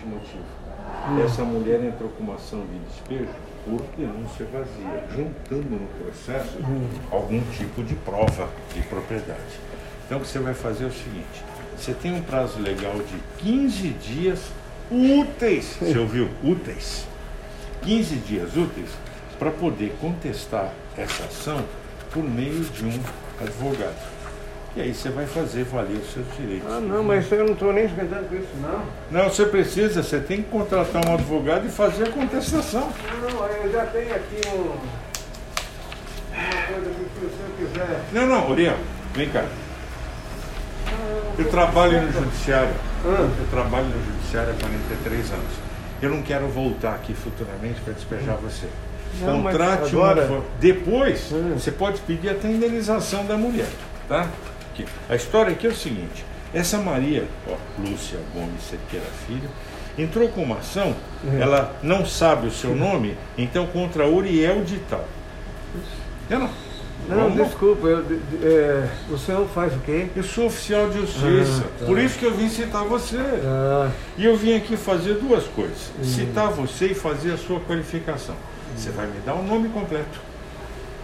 seguinte motivo. Essa mulher entrou com uma ação de despejo por denúncia vazia, juntando no processo algum tipo de prova de propriedade. Então o que você vai fazer é o seguinte: você tem um prazo legal de 15 dias úteis. Você ouviu? Úteis. 15 dias úteis para poder contestar essa ação por meio de um advogado. E aí você vai fazer valer os seus direitos. Ah, não, mas eu não estou nem esquentando com isso, não. Não, você precisa, você tem que contratar um advogado e fazer a contestação. Não, eu já tenho aqui um. Uma coisa que se o senhor quiser. Não, não, Uriel, vem cá. Eu trabalho no judiciário. Eu trabalho no judiciário há 43 anos. Eu não quero voltar aqui futuramente para despejar você. Não, Contrate agora- advogado. Depois, você pode pedir até a indenização da mulher, tá? Aqui. A história aqui é o seguinte. Essa Maria, ó, Lúcia Gomes Cerqueira Filho, entrou com uma ação, ela não sabe o seu nome, então contra Uriel de Tal. Eu não. Não, Vamos- desculpa, eu, é, o senhor faz o quê? Eu sou oficial de justiça, Ah, tá. por isso que eu vim citar você. Ah, E eu vim aqui fazer duas coisas: citar você e fazer a sua qualificação. Você vai me dar o nome completo,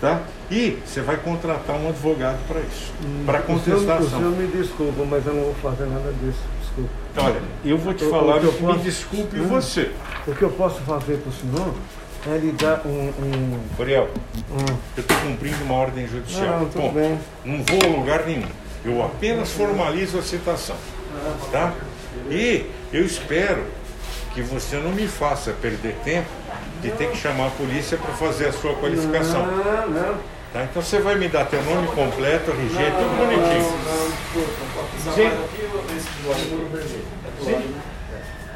tá? E você vai contratar um advogado para isso, para o senhor, o senhor me desculpa, mas eu não vou fazer nada disso. Desculpa. Então, olha, eu vou te O- o falar, que eu me posso- desculpe Hum. você. O que eu posso fazer para o senhor é lhe dar um. um, Uriel, um- eu estou cumprindo uma ordem judicial. Não, Ponto. bem. Não vou a lugar nenhum. Eu apenas formalizo a citação. Tá? E eu espero que você não me faça perder tempo de ter que chamar a polícia para fazer a sua qualificação. Não, não. Tá? Então você vai me dar teu nome completo, RG, tudo bonitinho. Sim. Sim.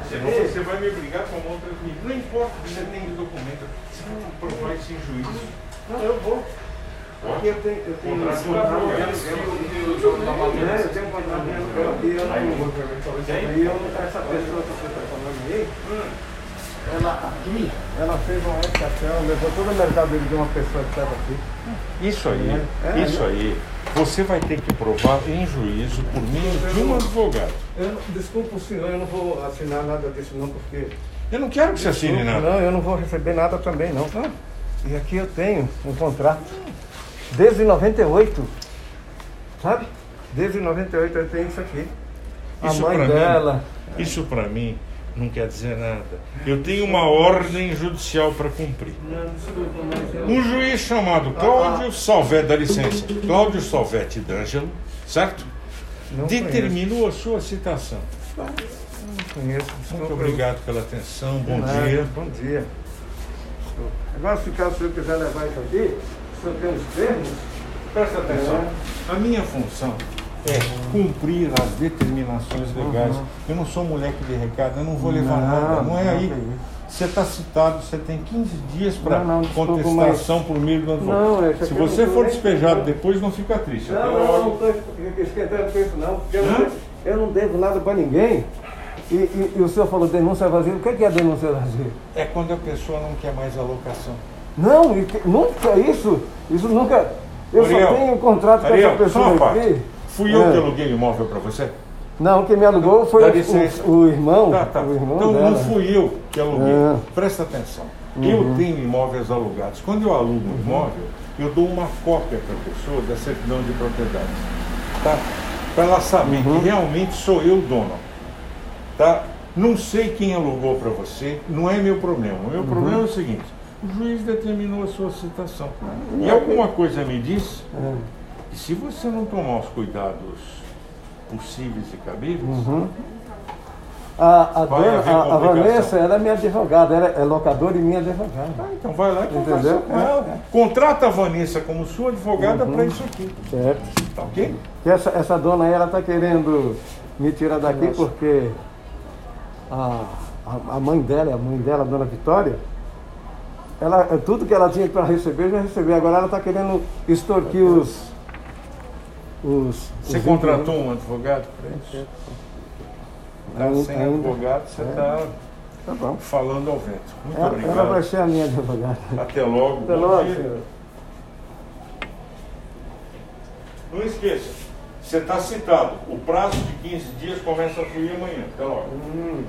Senão você vai me brigar com outras mídias. Não importa o que você tem de documento, você vai provar isso em juízo. Não, eu vou. Aqui eu tenho, eu tenho um Contrato contrato eu tenho um contrato de aluguel aqui. Eu não, aí eu, essa pessoa que você está falando aí, ela aqui, ela fez uma época, levou toda a mercadoria de uma pessoa que estava aqui. Isso aí, É, isso aí, você vai ter que provar em juízo por meio de um advogado. Eu, desculpa o senhor, eu não vou assinar nada disso não, porque... Eu não quero que você assine nada. Não, eu não vou receber nada também não. E aqui eu tenho um contrato desde 98, sabe? Desde 98 eu tenho isso aqui. A Isso mãe pra mim- dela. Isso para mim não quer dizer nada. Eu tenho uma ordem judicial para cumprir. Um juiz chamado Cláudio Salvetti, dá licença, Cláudio Salvetti D'Angelo, certo? Não Determinou a sua citação. Conheço, não conheço. Desculpa, Muito obrigado pela atenção, bom Nada, dia. Bom dia. Agora, se caso o senhor quiser levar isso aqui, o senhor tem os termos? Presta atenção. A minha função é cumprir as determinações legais. Eu não sou moleque de recado, eu não vou levar Não, nada. Não é não aí. Você está citado, você tem 15 dias para Não, não, contestação por meio do advogado. Não, Se eu você não for nem- despejado depois, não fica triste. Não, não, não logo. estou esquentando com isso não, porque eu não, devo, eu não devo nada para ninguém. E, e- e o senhor falou denúncia vazia. O que é, que é denúncia vazia? É quando a pessoa não quer mais a locação. Não, nunca isso. Isso nunca. Eu Ariel, só tenho um contrato com Ariel, essa só pessoa aqui. Fui eu É. que aluguei o imóvel para você? Não, quem me alugou foi o, o- o irmão. Tá, tá. O irmão Então dela. não fui eu que aluguei. É. Presta atenção. Eu tenho imóveis alugados. Quando eu alugo um imóvel, eu dou uma cópia para a pessoa da certidão de propriedade. Tá? Para ela saber que realmente sou eu o dono. Tá? Não sei quem alugou para você, não é meu problema. O meu problema é o seguinte: o juiz determinou a sua citação. E alguma coisa me diz É. se você não tomar os cuidados possíveis e cabíveis, Uhum. A, a, dona, a. Vanessa, ela é minha advogada, ela é locadora e minha advogada. Ah, então vai lá e conversa com ela. É, é. Contrata a Vanessa como sua advogada para isso aqui. Certo. Tá ok? Essa, essa dona aí, ela está querendo me tirar daqui porque a, a, a mãe dela, a mãe dela, a dona Vitória, ela, tudo que ela tinha para receber, já recebeu. Agora ela está querendo extorquir os. Os Você os contratou um advogado para isso? Tá Ainda- sem ainda. advogado, você está Tá bom. falando ao vento. Muito Ela, ela obrigado. vai ser a minha advogada. Até logo. Até logo, senhor. Não esqueça, você está citado. O prazo de 15 dias começa a fluir amanhã. Até logo. Hum.